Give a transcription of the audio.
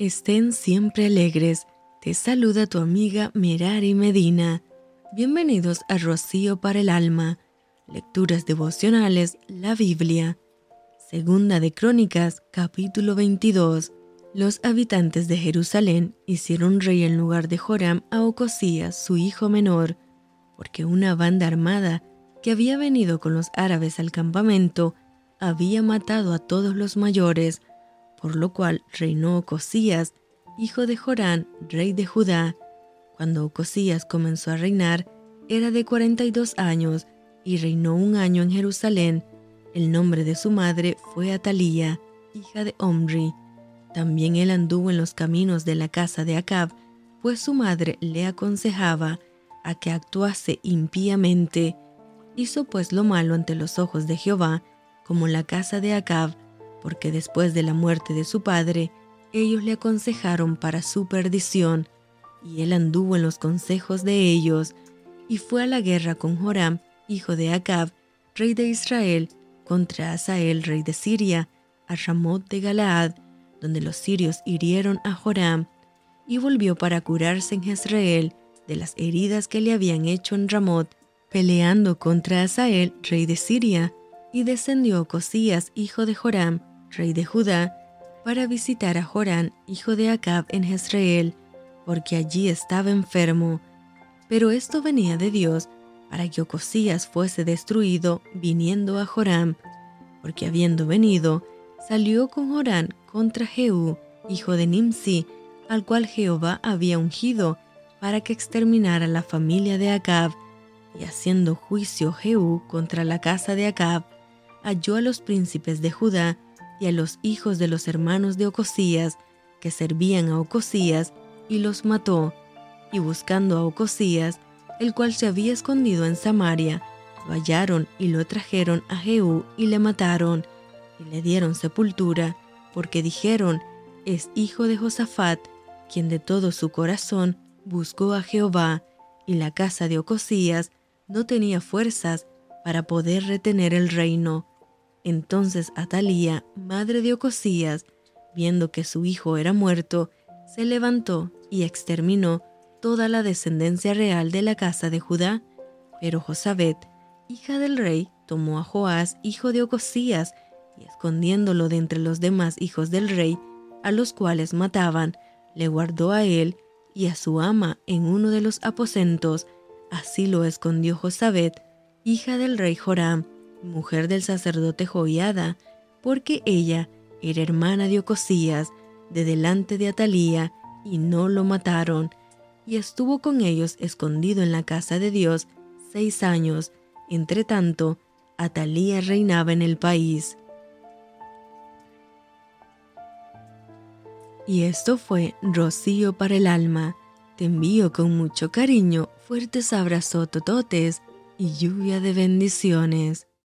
Estén siempre alegres. Te saluda tu amiga Merari Medina. Bienvenidos a Rocío para el Alma. Lecturas devocionales, la Biblia. Segunda de Crónicas, capítulo 22. Los habitantes de Jerusalén hicieron rey en lugar de Joram a Ocosías, su hijo menor, porque una banda armada que había venido con los árabes al campamento había matado a todos los mayores, por lo cual reinó Ocosías, hijo de Jorán, rey de Judá. Cuando Ocosías comenzó a reinar, era de 42 años y reinó un año en Jerusalén. El nombre de su madre fue Atalía, hija de Omri. También él anduvo en los caminos de la casa de Acab, pues su madre le aconsejaba a que actuase impíamente. Hizo pues lo malo ante los ojos de Jehová, como la casa de Acab, porque después de la muerte de su padre, ellos le aconsejaron para su perdición, y él anduvo en los consejos de ellos, y fue a la guerra con Joram, hijo de Acab, rey de Israel, contra Asael, rey de Siria, a Ramot de Galaad, donde los sirios hirieron a Joram, y volvió para curarse en Jezreel de las heridas que le habían hecho en Ramot, peleando contra Asael, rey de Siria, y descendió Cosías, hijo de Joram, rey de Judá, para visitar a Jorán, hijo de Acab, en Jezreel, porque allí estaba enfermo. Pero esto venía de Dios para que Ocosías fuese destruido viniendo a Joram, porque habiendo venido, salió con Jorán contra Jehú, hijo de Nimsi, al cual Jehová había ungido para que exterminara la familia de Acab, y haciendo juicio Jehú contra la casa de Acab, halló a los príncipes de Judá y a los hijos de los hermanos de Ocosías, que servían a Ocosías, y los mató, y buscando a Ocosías, el cual se había escondido en Samaria, lo hallaron y lo trajeron a Jehú y le mataron, y le dieron sepultura, porque dijeron, es hijo de Josafat, quien de todo su corazón buscó a Jehová, y la casa de Ocosías no tenía fuerzas para poder retener el reino. Entonces Atalía, madre de Ocosías, viendo que su hijo era muerto, se levantó y exterminó toda la descendencia real de la casa de Judá. Pero Josabet, hija del rey, tomó a Joás, hijo de Ocosías, y escondiéndolo de entre los demás hijos del rey, a los cuales mataban, le guardó a él y a su ama en uno de los aposentos. Así lo escondió Josabet, hija del rey Joram, mujer del sacerdote Joiada, porque ella era hermana de Ocosías, de delante de Atalía, y no lo mataron, y estuvo con ellos escondido en la casa de Dios seis años. Entre tanto, Atalía reinaba en el país. Y esto fue Rocío para el alma. Te envío con mucho cariño fuertes abrazos tototes y lluvia de bendiciones.